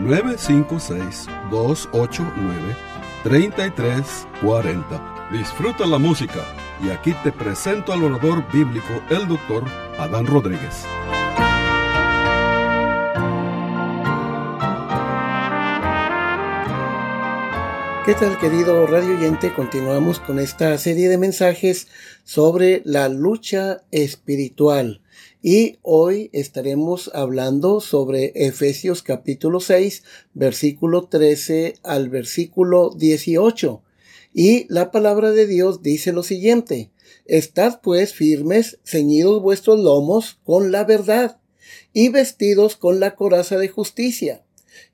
956-289-3340. Disfruta la música y aquí te presento al orador bíblico, el doctor Adán Rodríguez. ¿Qué tal querido radio oyente? Continuamos con esta serie de mensajes sobre la lucha espiritual y hoy estaremos hablando sobre Efesios capítulo 6 versículo 13 al versículo 18 y la palabra de Dios dice lo siguiente Estad pues firmes, ceñidos vuestros lomos con la verdad y vestidos con la coraza de justicia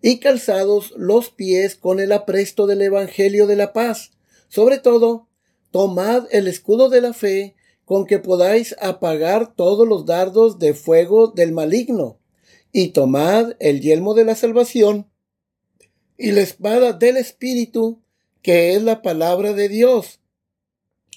y calzados los pies con el apresto del Evangelio de la paz. Sobre todo, tomad el escudo de la fe con que podáis apagar todos los dardos de fuego del maligno, y tomad el yelmo de la salvación y la espada del Espíritu, que es la palabra de Dios,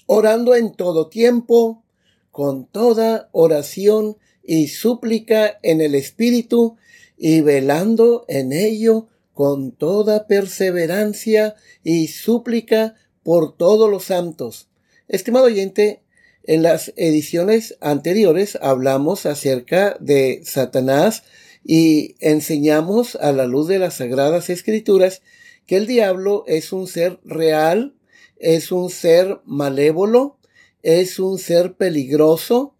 orando en todo tiempo, con toda oración y súplica en el Espíritu, y velando en ello con toda perseverancia y súplica por todos los santos. Estimado oyente, en las ediciones anteriores hablamos acerca de Satanás y enseñamos a la luz de las sagradas escrituras que el diablo es un ser real, es un ser malévolo, es un ser peligroso,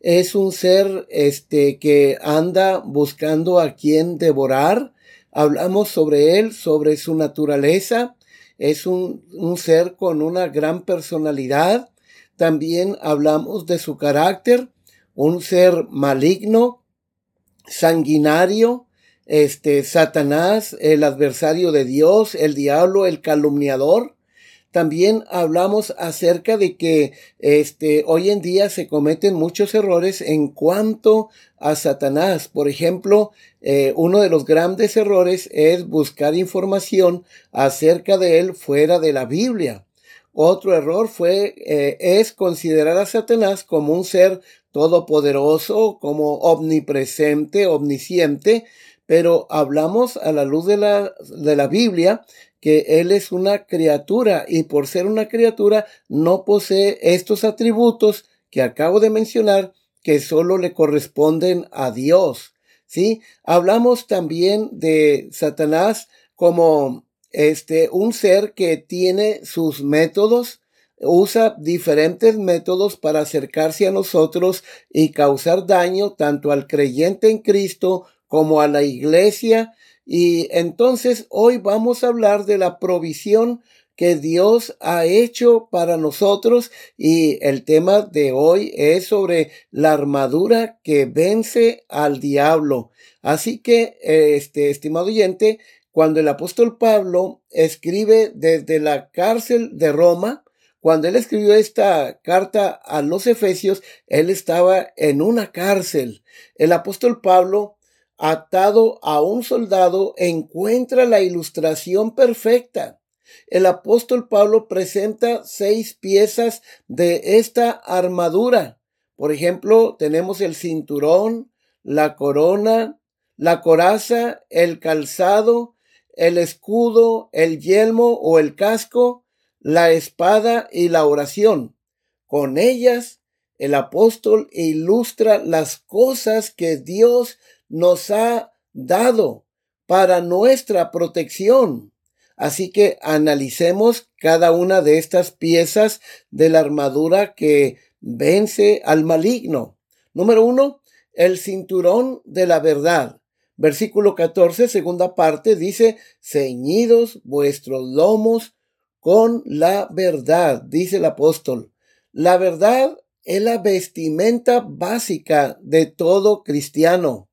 es un ser este que anda buscando a quien devorar. Hablamos sobre él, sobre su naturaleza. Es un, un ser con una gran personalidad. También hablamos de su carácter, un ser maligno, sanguinario, este Satanás, el adversario de Dios, el diablo, el calumniador. También hablamos acerca de que este, hoy en día se cometen muchos errores en cuanto a Satanás. Por ejemplo, eh, uno de los grandes errores es buscar información acerca de él fuera de la Biblia. Otro error fue, eh, es considerar a Satanás como un ser todopoderoso, como omnipresente, omnisciente, pero hablamos a la luz de la, de la Biblia que Él es una criatura y por ser una criatura no posee estos atributos que acabo de mencionar que solo le corresponden a Dios. ¿Sí? Hablamos también de Satanás como este un ser que tiene sus métodos, usa diferentes métodos para acercarse a nosotros y causar daño tanto al creyente en Cristo como a la iglesia y entonces hoy vamos a hablar de la provisión que Dios ha hecho para nosotros y el tema de hoy es sobre la armadura que vence al diablo. Así que, este estimado oyente, cuando el apóstol Pablo escribe desde la cárcel de Roma, cuando él escribió esta carta a los Efesios, él estaba en una cárcel. El apóstol Pablo atado a un soldado encuentra la ilustración perfecta. El apóstol Pablo presenta seis piezas de esta armadura. Por ejemplo, tenemos el cinturón, la corona, la coraza, el calzado, el escudo, el yelmo o el casco, la espada y la oración. Con ellas, el apóstol ilustra las cosas que Dios nos ha dado para nuestra protección. Así que analicemos cada una de estas piezas de la armadura que vence al maligno. Número uno, el cinturón de la verdad. Versículo 14, segunda parte, dice, ceñidos vuestros lomos con la verdad, dice el apóstol. La verdad es la vestimenta básica de todo cristiano.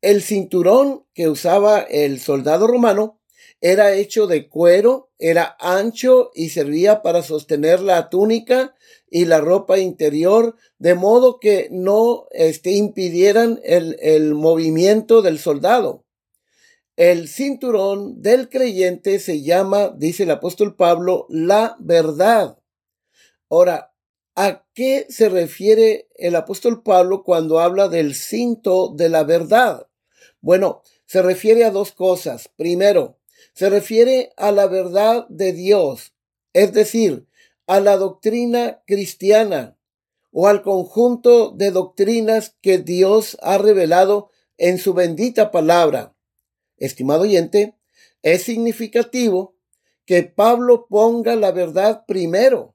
El cinturón que usaba el soldado romano era hecho de cuero, era ancho y servía para sostener la túnica y la ropa interior, de modo que no este, impidieran el, el movimiento del soldado. El cinturón del creyente se llama, dice el apóstol Pablo, la verdad. Ahora, ¿a qué se refiere el apóstol Pablo cuando habla del cinto de la verdad? Bueno, se refiere a dos cosas. Primero, se refiere a la verdad de Dios, es decir, a la doctrina cristiana o al conjunto de doctrinas que Dios ha revelado en su bendita palabra. Estimado oyente, es significativo que Pablo ponga la verdad primero.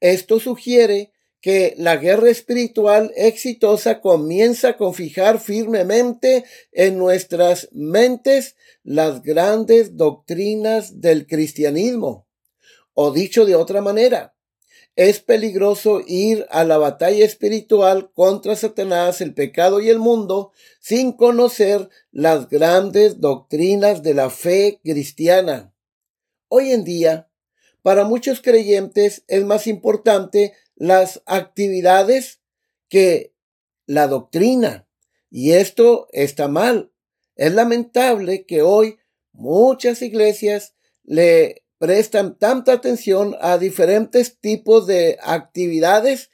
Esto sugiere que la guerra espiritual exitosa comienza con fijar firmemente en nuestras mentes las grandes doctrinas del cristianismo. O dicho de otra manera, es peligroso ir a la batalla espiritual contra Satanás, el pecado y el mundo sin conocer las grandes doctrinas de la fe cristiana. Hoy en día, para muchos creyentes es más importante las actividades que la doctrina. Y esto está mal. Es lamentable que hoy muchas iglesias le prestan tanta atención a diferentes tipos de actividades,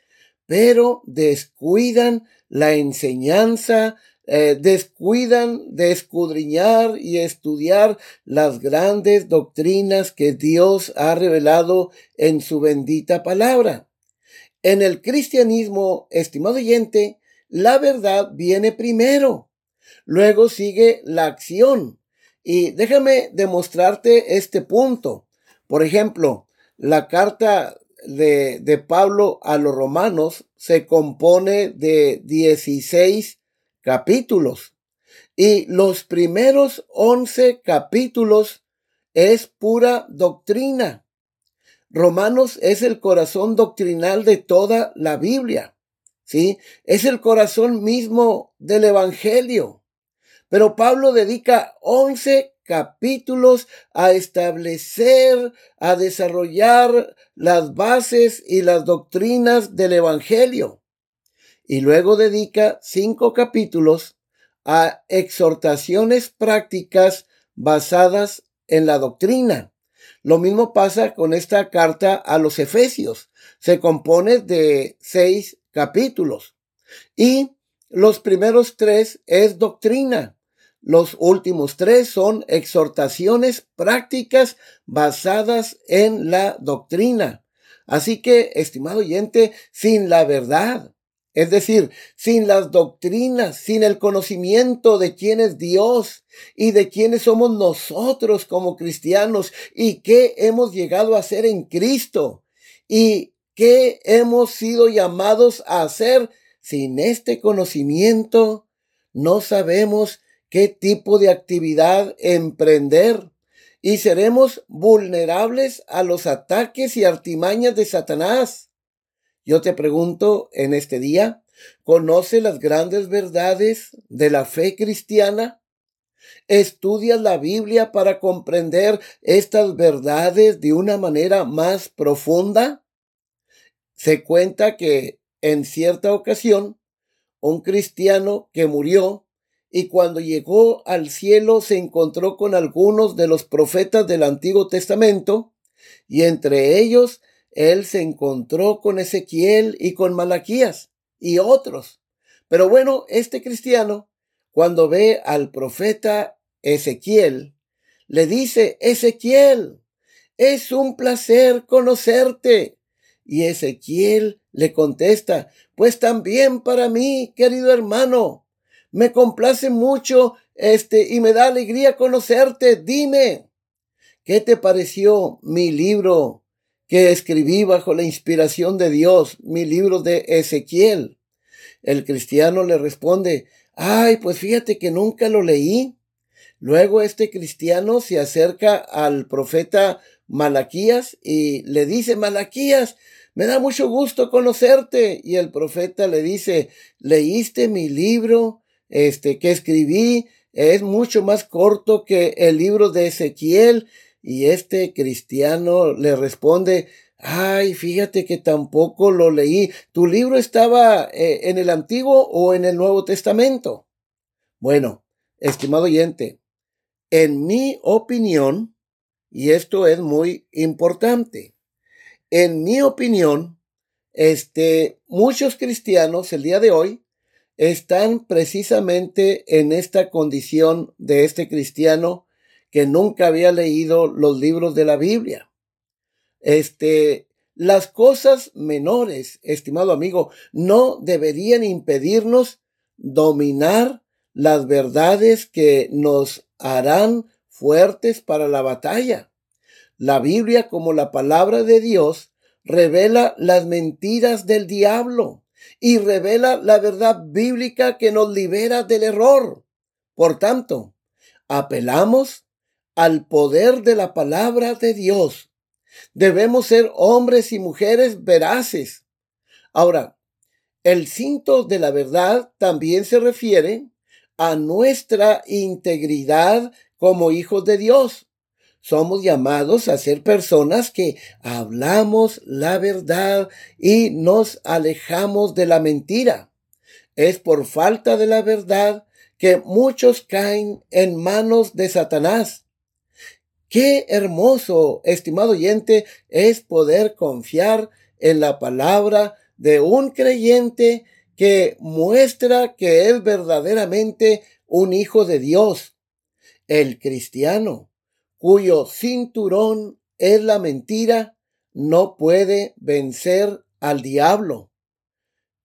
pero descuidan la enseñanza, eh, descuidan de escudriñar y estudiar las grandes doctrinas que Dios ha revelado en su bendita palabra. En el cristianismo, estimado oyente, la verdad viene primero. Luego sigue la acción. Y déjame demostrarte este punto. Por ejemplo, la carta de, de, Pablo a los romanos se compone de 16 capítulos. Y los primeros 11 capítulos es pura doctrina. Romanos es el corazón doctrinal de toda la Biblia. ¿Sí? Es el corazón mismo del Evangelio. Pero Pablo dedica 11 capítulos a establecer, a desarrollar las bases y las doctrinas del Evangelio. Y luego dedica cinco capítulos a exhortaciones prácticas basadas en la doctrina. Lo mismo pasa con esta carta a los Efesios. Se compone de seis capítulos y los primeros tres es doctrina. Los últimos tres son exhortaciones prácticas basadas en la doctrina. Así que, estimado oyente, sin la verdad, es decir, sin las doctrinas, sin el conocimiento de quién es Dios y de quiénes somos nosotros como cristianos y qué hemos llegado a ser en Cristo y qué hemos sido llamados a hacer, sin este conocimiento no sabemos qué tipo de actividad emprender y seremos vulnerables a los ataques y artimañas de Satanás. Yo te pregunto en este día, ¿conoce las grandes verdades de la fe cristiana? ¿Estudias la Biblia para comprender estas verdades de una manera más profunda? Se cuenta que en cierta ocasión, un cristiano que murió y cuando llegó al cielo se encontró con algunos de los profetas del Antiguo Testamento, y entre ellos él se encontró con Ezequiel y con Malaquías y otros. Pero bueno, este cristiano, cuando ve al profeta Ezequiel, le dice, Ezequiel, es un placer conocerte. Y Ezequiel le contesta, pues también para mí, querido hermano, me complace mucho este y me da alegría conocerte. Dime, ¿qué te pareció mi libro que escribí bajo la inspiración de Dios, mi libro de Ezequiel. El cristiano le responde, ay, pues fíjate que nunca lo leí. Luego este cristiano se acerca al profeta Malaquías y le dice, Malaquías, me da mucho gusto conocerte. Y el profeta le dice, ¿leíste mi libro, este, que escribí es mucho más corto que el libro de Ezequiel. Y este cristiano le responde, ay, fíjate que tampoco lo leí. ¿Tu libro estaba eh, en el Antiguo o en el Nuevo Testamento? Bueno, estimado oyente, en mi opinión, y esto es muy importante, en mi opinión, este, muchos cristianos el día de hoy están precisamente en esta condición de este cristiano que nunca había leído los libros de la Biblia. Este, las cosas menores, estimado amigo, no deberían impedirnos dominar las verdades que nos harán fuertes para la batalla. La Biblia, como la palabra de Dios, revela las mentiras del diablo y revela la verdad bíblica que nos libera del error. Por tanto, apelamos al poder de la palabra de Dios. Debemos ser hombres y mujeres veraces. Ahora, el cinto de la verdad también se refiere a nuestra integridad como hijos de Dios. Somos llamados a ser personas que hablamos la verdad y nos alejamos de la mentira. Es por falta de la verdad que muchos caen en manos de Satanás. Qué hermoso, estimado oyente, es poder confiar en la palabra de un creyente que muestra que es verdaderamente un hijo de Dios. El cristiano cuyo cinturón es la mentira, no puede vencer al diablo.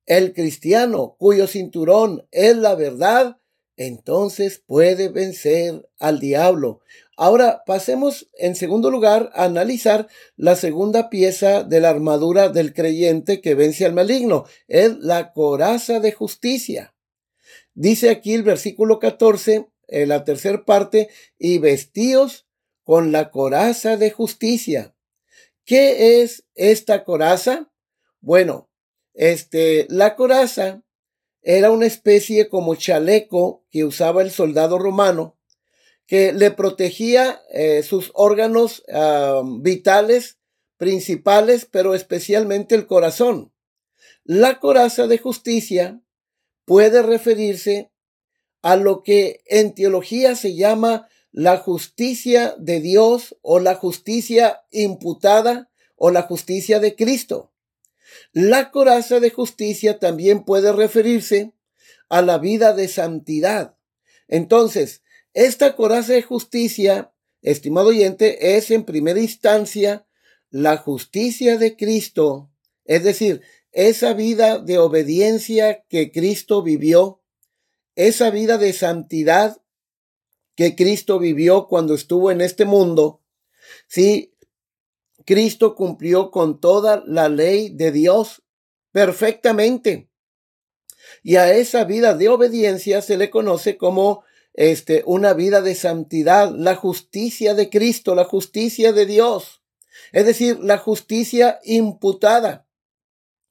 El cristiano cuyo cinturón es la verdad, entonces puede vencer al diablo. Ahora pasemos en segundo lugar a analizar la segunda pieza de la armadura del creyente que vence al maligno. Es la coraza de justicia. Dice aquí el versículo 14, en la tercera parte, y vestíos con la coraza de justicia. ¿Qué es esta coraza? Bueno, este, la coraza era una especie como chaleco que usaba el soldado romano que le protegía eh, sus órganos vitales principales, pero especialmente el corazón. La coraza de justicia puede referirse a lo que en teología se llama la justicia de Dios o la justicia imputada o la justicia de Cristo. La coraza de justicia también puede referirse a la vida de santidad. Entonces, esta coraza de justicia, estimado oyente, es en primera instancia la justicia de Cristo, es decir, esa vida de obediencia que Cristo vivió, esa vida de santidad que Cristo vivió cuando estuvo en este mundo, sí, Cristo cumplió con toda la ley de Dios perfectamente. Y a esa vida de obediencia se le conoce como este, una vida de santidad, la justicia de Cristo, la justicia de Dios. Es decir, la justicia imputada.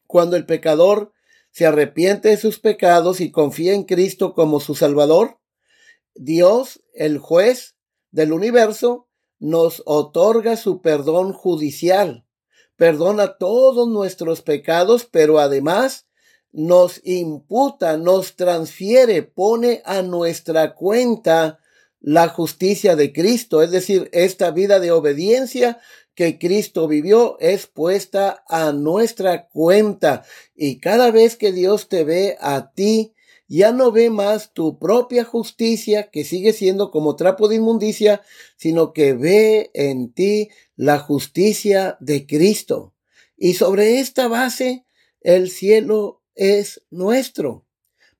Cuando el pecador se arrepiente de sus pecados y confía en Cristo como su Salvador, Dios, el juez del universo, nos otorga su perdón judicial, perdona todos nuestros pecados, pero además nos imputa, nos transfiere, pone a nuestra cuenta la justicia de Cristo, es decir, esta vida de obediencia que Cristo vivió es puesta a nuestra cuenta. Y cada vez que Dios te ve a ti ya no ve más tu propia justicia, que sigue siendo como trapo de inmundicia, sino que ve en ti la justicia de Cristo. Y sobre esta base, el cielo es nuestro.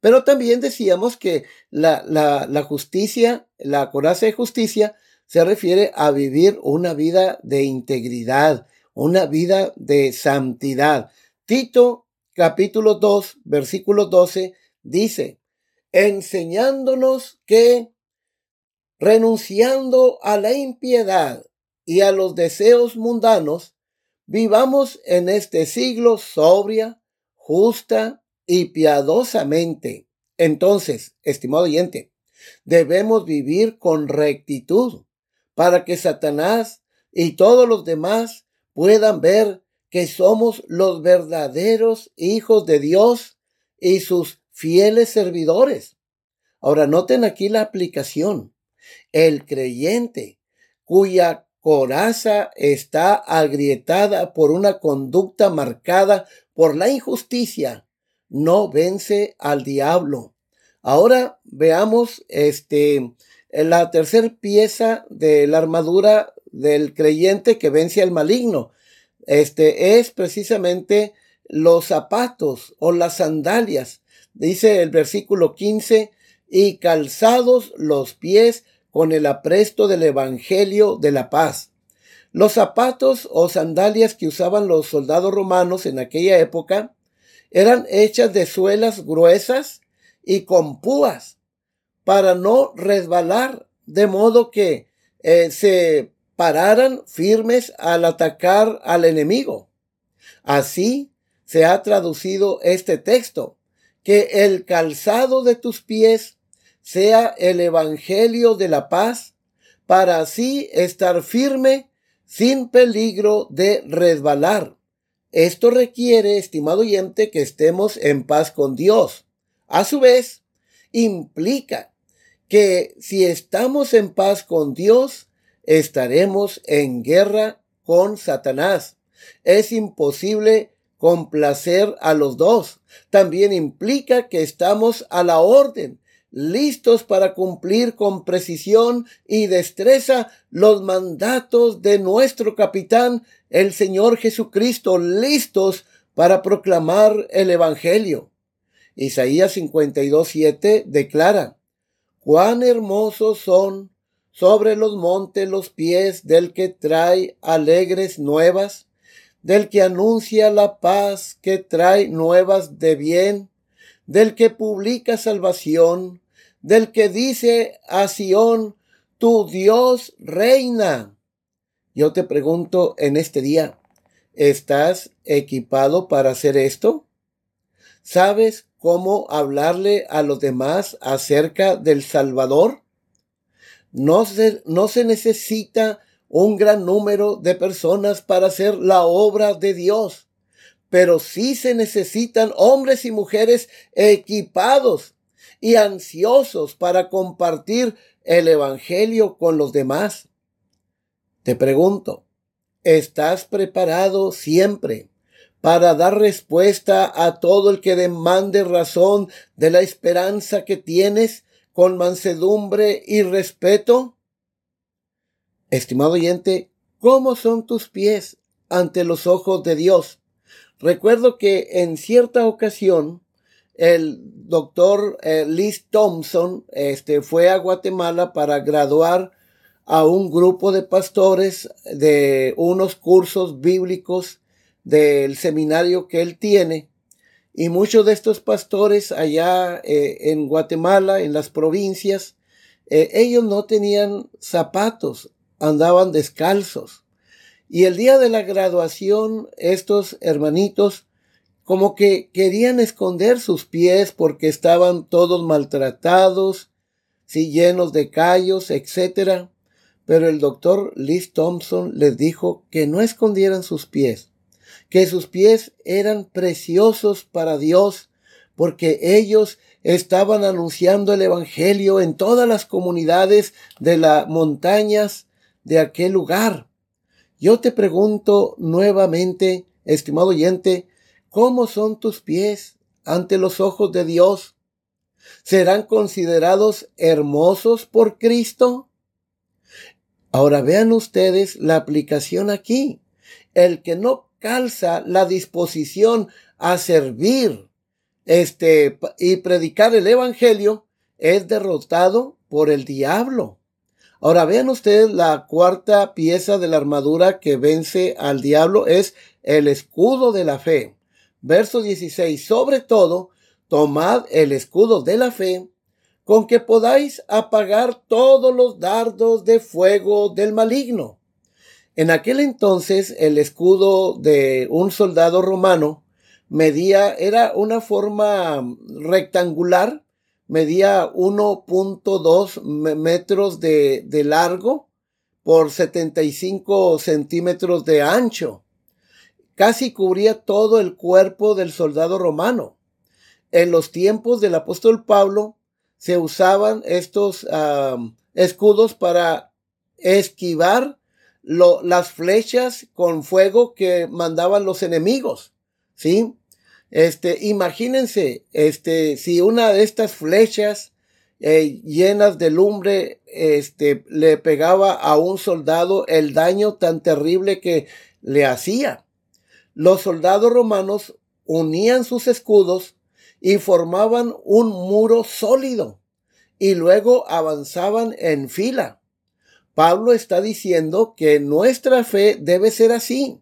Pero también decíamos que la, la, la justicia, la coraza de justicia, se refiere a vivir una vida de integridad, una vida de santidad. Tito capítulo 2, versículo 12 dice, enseñándonos que, renunciando a la impiedad y a los deseos mundanos, vivamos en este siglo sobria, justa y piadosamente. Entonces, estimado oyente, Debemos vivir con rectitud para que Satanás y todos los demás puedan ver que somos los verdaderos hijos de Dios y sus fieles servidores. Ahora noten aquí la aplicación. El creyente cuya coraza está agrietada por una conducta marcada por la injusticia, no vence al diablo. Ahora veamos este la tercera pieza de la armadura del creyente que vence al maligno. Este es precisamente los zapatos o las sandalias. Dice el versículo 15, y calzados los pies con el apresto del Evangelio de la paz. Los zapatos o sandalias que usaban los soldados romanos en aquella época eran hechas de suelas gruesas y con púas para no resbalar, de modo que eh, se pararan firmes al atacar al enemigo. Así se ha traducido este texto, que el calzado de tus pies sea el Evangelio de la paz, para así estar firme sin peligro de resbalar. Esto requiere, estimado oyente, que estemos en paz con Dios. A su vez, implica que si estamos en paz con Dios, estaremos en guerra con Satanás. Es imposible complacer a los dos. También implica que estamos a la orden listos para cumplir con precisión y destreza los mandatos de nuestro capitán, el Señor Jesucristo, listos para proclamar el Evangelio. Isaías 52.7 declara, cuán hermosos son sobre los montes los pies del que trae alegres nuevas, del que anuncia la paz, que trae nuevas de bien, del que publica salvación, del que dice a Sión, tu Dios reina. Yo te pregunto en este día, ¿estás equipado para hacer esto? ¿Sabes cómo hablarle a los demás acerca del Salvador? No se, no se necesita un gran número de personas para hacer la obra de Dios, pero sí se necesitan hombres y mujeres equipados y ansiosos para compartir el Evangelio con los demás. Te pregunto, ¿estás preparado siempre para dar respuesta a todo el que demande razón de la esperanza que tienes con mansedumbre y respeto? Estimado oyente, ¿cómo son tus pies ante los ojos de Dios? Recuerdo que en cierta ocasión el doctor eh, Liz Thompson este, fue a Guatemala para graduar a un grupo de pastores de unos cursos bíblicos del seminario que él tiene. Y muchos de estos pastores allá eh, en Guatemala, en las provincias, eh, ellos no tenían zapatos, andaban descalzos. Y el día de la graduación, estos hermanitos como que querían esconder sus pies porque estaban todos maltratados, sí, llenos de callos, etc. Pero el doctor Liz Thompson les dijo que no escondieran sus pies, que sus pies eran preciosos para Dios, porque ellos estaban anunciando el Evangelio en todas las comunidades de las montañas de aquel lugar. Yo te pregunto nuevamente, estimado oyente, ¿Cómo son tus pies ante los ojos de Dios? ¿Serán considerados hermosos por Cristo? Ahora vean ustedes la aplicación aquí. El que no calza la disposición a servir este y predicar el evangelio es derrotado por el diablo. Ahora vean ustedes la cuarta pieza de la armadura que vence al diablo es el escudo de la fe. Verso 16. Sobre todo, tomad el escudo de la fe, con que podáis apagar todos los dardos de fuego del maligno. En aquel entonces, el escudo de un soldado romano medía, era una forma rectangular, medía 1.2 metros de, de largo por 75 centímetros de ancho. Casi cubría todo el cuerpo del soldado romano. En los tiempos del apóstol Pablo se usaban estos escudos para esquivar las flechas con fuego que mandaban los enemigos. ¿Sí? Este, imagínense, este, si una de estas flechas eh, llenas de lumbre, este, le pegaba a un soldado el daño tan terrible que le hacía. Los soldados romanos unían sus escudos y formaban un muro sólido y luego avanzaban en fila. Pablo está diciendo que nuestra fe debe ser así.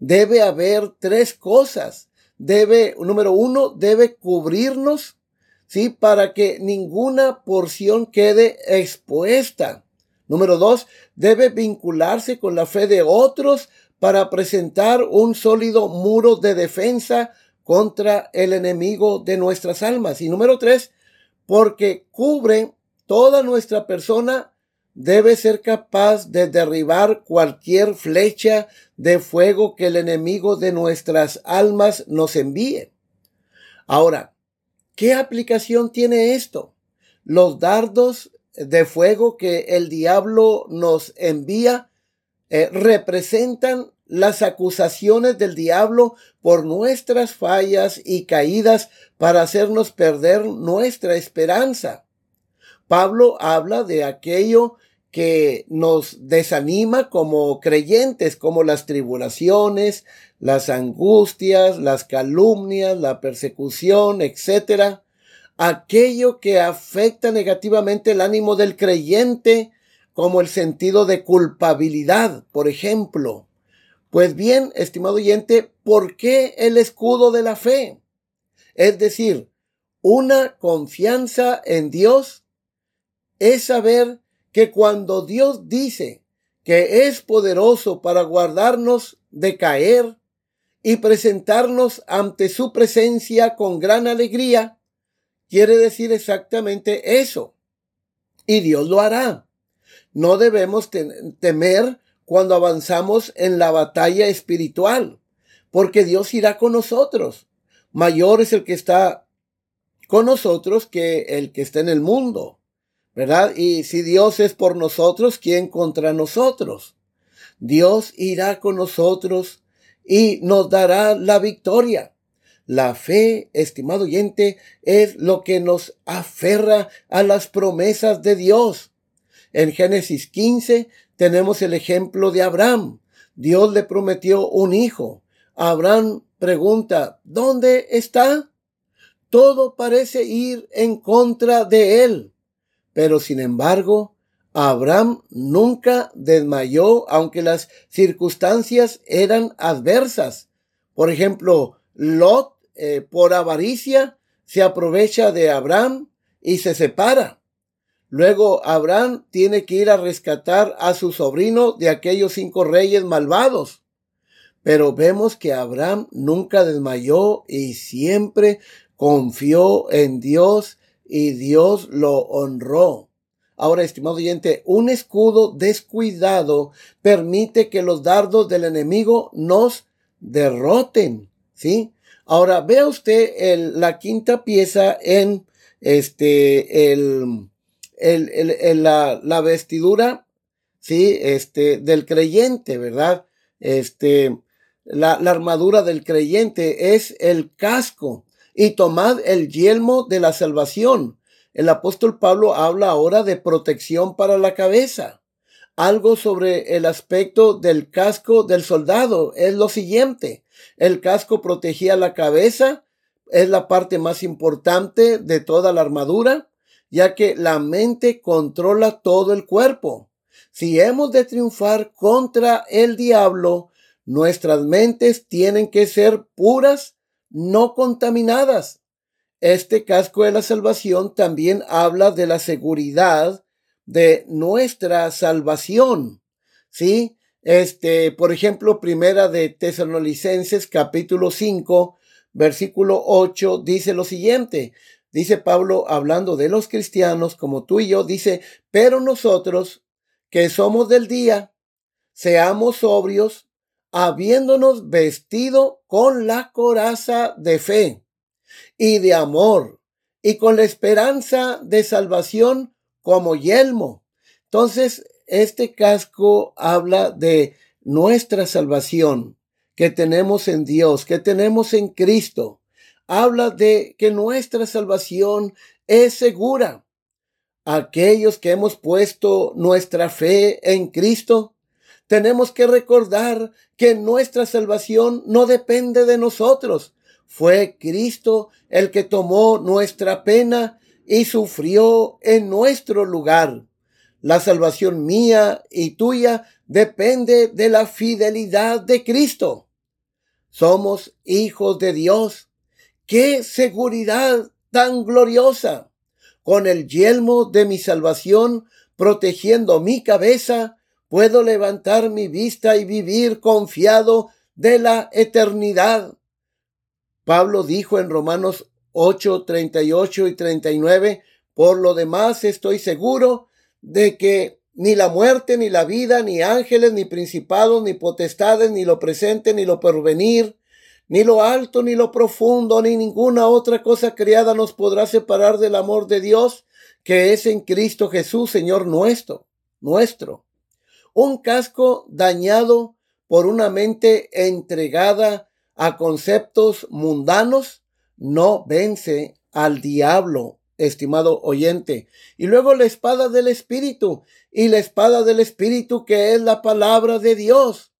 Debe haber tres cosas. Debe, número uno, debe cubrirnos, ¿sí? Para que ninguna porción quede expuesta. Número dos, debe vincularse con la fe de otros para presentar un sólido muro de defensa contra el enemigo de nuestras almas. Y número tres, porque cubre toda nuestra persona, debe ser capaz de derribar cualquier flecha de fuego que el enemigo de nuestras almas nos envíe. Ahora, ¿qué aplicación tiene esto? Los dardos de fuego que el diablo nos envía eh, representan las acusaciones del diablo por nuestras fallas y caídas para hacernos perder nuestra esperanza. Pablo habla de aquello que nos desanima como creyentes, como las tribulaciones, las angustias, las calumnias, la persecución, etc. Aquello que afecta negativamente el ánimo del creyente, como el sentido de culpabilidad, por ejemplo. Pues bien, estimado oyente, ¿por qué el escudo de la fe? Es decir, una confianza en Dios es saber que cuando Dios dice que es poderoso para guardarnos de caer y presentarnos ante su presencia con gran alegría, quiere decir exactamente eso. Y Dios lo hará. No debemos temer cuando avanzamos en la batalla espiritual, porque Dios irá con nosotros. Mayor es el que está con nosotros que el que está en el mundo, ¿verdad? Y si Dios es por nosotros, ¿quién contra nosotros? Dios irá con nosotros y nos dará la victoria. La fe, estimado oyente, es lo que nos aferra a las promesas de Dios. En Génesis 15 tenemos el ejemplo de Abraham. Dios le prometió un hijo. Abraham pregunta, ¿dónde está? Todo parece ir en contra de él. Pero sin embargo, Abraham nunca desmayó aunque las circunstancias eran adversas. Por ejemplo, Lot, eh, por avaricia, se aprovecha de Abraham y se separa. Luego Abraham tiene que ir a rescatar a su sobrino de aquellos cinco reyes malvados. Pero vemos que Abraham nunca desmayó y siempre confió en Dios y Dios lo honró. Ahora, estimado oyente, un escudo descuidado permite que los dardos del enemigo nos derroten, ¿sí? Ahora, vea usted la quinta pieza en este, el, el, la, la, vestidura, sí, este, del creyente, ¿verdad? Este, la, la armadura del creyente es el casco y tomad el yelmo de la salvación. El apóstol Pablo habla ahora de protección para la cabeza. Algo sobre el aspecto del casco del soldado es lo siguiente. El casco protegía la cabeza, es la parte más importante de toda la armadura ya que la mente controla todo el cuerpo. Si hemos de triunfar contra el diablo, nuestras mentes tienen que ser puras, no contaminadas. Este casco de la salvación también habla de la seguridad de nuestra salvación. ¿Sí? Este, por ejemplo, primera de Tesalonicenses capítulo 5, versículo 8 dice lo siguiente, dice Pablo hablando de los cristianos como tú y yo, dice, pero nosotros que somos del día, seamos sobrios, habiéndonos vestido con la coraza de fe y de amor y con la esperanza de salvación como yelmo. Entonces, este casco habla de nuestra salvación que tenemos en Dios, que tenemos en Cristo. Habla de que nuestra salvación es segura. Aquellos que hemos puesto nuestra fe en Cristo, tenemos que recordar que nuestra salvación no depende de nosotros. Fue Cristo el que tomó nuestra pena y sufrió en nuestro lugar. La salvación mía y tuya depende de la fidelidad de Cristo. Somos hijos de Dios. ¡Qué seguridad tan gloriosa! Con el yelmo de mi salvación protegiendo mi cabeza, puedo levantar mi vista y vivir confiado de la eternidad. Pablo dijo en Romanos 8, 38 y 39, por lo demás estoy seguro de que ni la muerte, ni la vida, ni ángeles, ni principados, ni potestades, ni lo presente, ni lo porvenir, ni lo alto, ni lo profundo, ni ninguna otra cosa creada nos podrá separar del amor de Dios que es en Cristo Jesús, Señor nuestro, nuestro. Un casco dañado por una mente entregada a conceptos mundanos no vence al diablo estimado oyente. Y luego la espada del Espíritu, y la espada del Espíritu que es la palabra de Dios.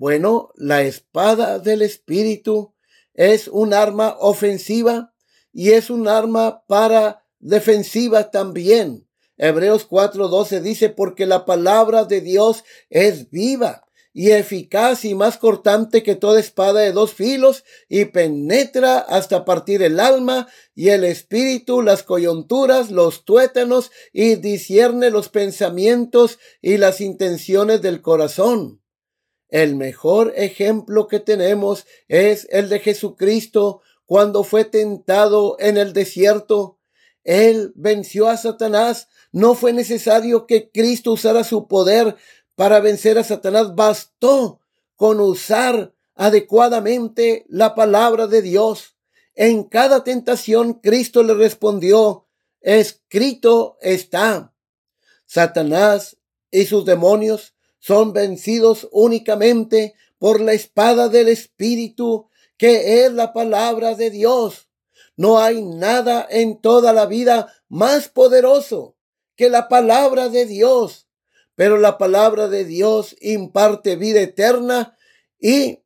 Bueno, la espada del Espíritu es un arma ofensiva y es un arma para defensiva también. Hebreos 4:12 dice, porque la palabra de Dios es viva y eficaz y más cortante que toda espada de dos filos y penetra hasta partir el alma y el espíritu, las coyunturas, los tuétanos y discierne los pensamientos y las intenciones del corazón. El mejor ejemplo que tenemos es el de Jesucristo cuando fue tentado en el desierto. Él venció a Satanás. No fue necesario que Cristo usara su poder para vencer a Satanás bastó con usar adecuadamente la palabra de Dios. En cada tentación Cristo le respondió, escrito está. Satanás y sus demonios son vencidos únicamente por la espada del Espíritu, que es la palabra de Dios. No hay nada en toda la vida más poderoso que la palabra de Dios pero la palabra de Dios imparte vida eterna y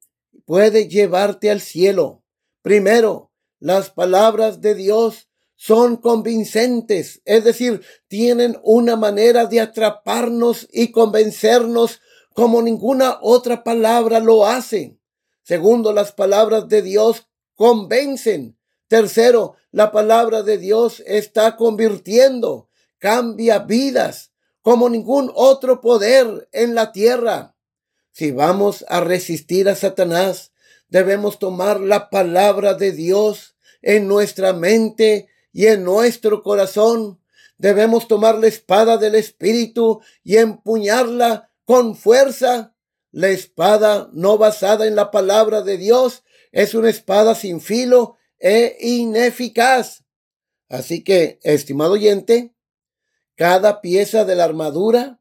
puede llevarte al cielo. Primero, las palabras de Dios son convincentes, es decir, tienen una manera de atraparnos y convencernos como ninguna otra palabra lo hace. Segundo, las palabras de Dios convencen. Tercero, la palabra de Dios está convirtiendo, cambia vidas como ningún otro poder en la tierra. Si vamos a resistir a Satanás, debemos tomar la palabra de Dios en nuestra mente y en nuestro corazón. Debemos tomar la espada del Espíritu y empuñarla con fuerza. La espada no basada en la palabra de Dios es una espada sin filo e ineficaz. Así que, estimado oyente, cada pieza de la armadura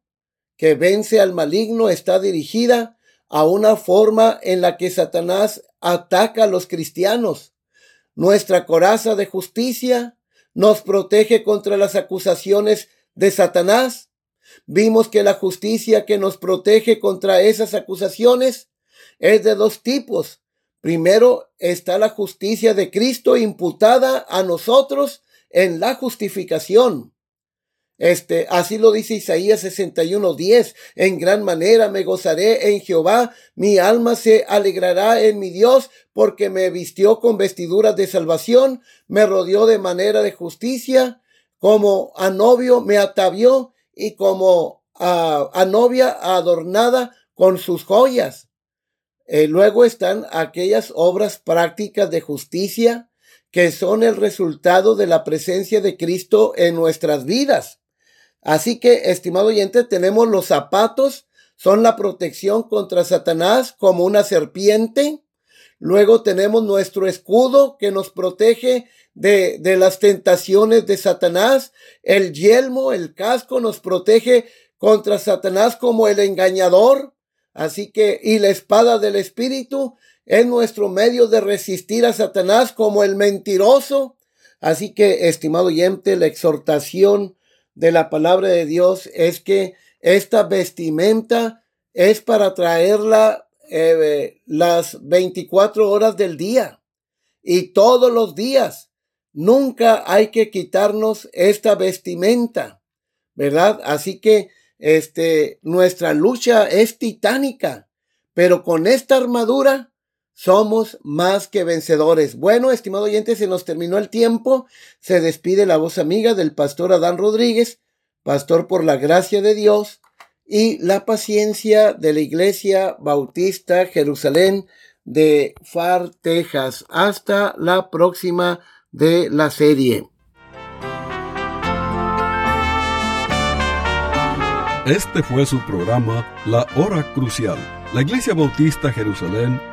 que vence al maligno está dirigida a una forma en la que Satanás ataca a los cristianos. Nuestra coraza de justicia nos protege contra las acusaciones de Satanás. Vimos que la justicia que nos protege contra esas acusaciones es de dos tipos. Primero está la justicia de Cristo imputada a nosotros en la justificación. Este, así lo dice Isaías 61:10. En gran manera me gozaré en Jehová, mi alma se alegrará en mi Dios, porque me vistió con vestiduras de salvación, me rodeó de manera de justicia, como a novio me atavió y como a, novia adornada con sus joyas. Eh, luego están aquellas obras prácticas de justicia que son el resultado de la presencia de Cristo en nuestras vidas. Así que, estimado oyente, tenemos los zapatos, son la protección contra Satanás como una serpiente. Luego tenemos nuestro escudo que nos protege de, de las tentaciones de Satanás. El yelmo, el casco nos protege contra Satanás como el engañador. Así que, y la espada del Espíritu es nuestro medio de resistir a Satanás como el mentiroso. Así que, estimado oyente, la exhortación de la palabra de Dios es que esta vestimenta es para traerla eh, las 24 horas del día y todos los días. Nunca hay que quitarnos esta vestimenta, ¿verdad? Así que este, nuestra lucha es titánica, pero con esta armadura somos más que vencedores. Bueno, estimado oyente, se nos terminó el tiempo. Se despide la voz amiga del pastor Adán Rodríguez, pastor por la gracia de Dios y la paciencia de la Iglesia Bautista Jerusalén de Far, Texas. Hasta la próxima de la serie. Este fue su programa La Hora Crucial. La Iglesia Bautista Jerusalén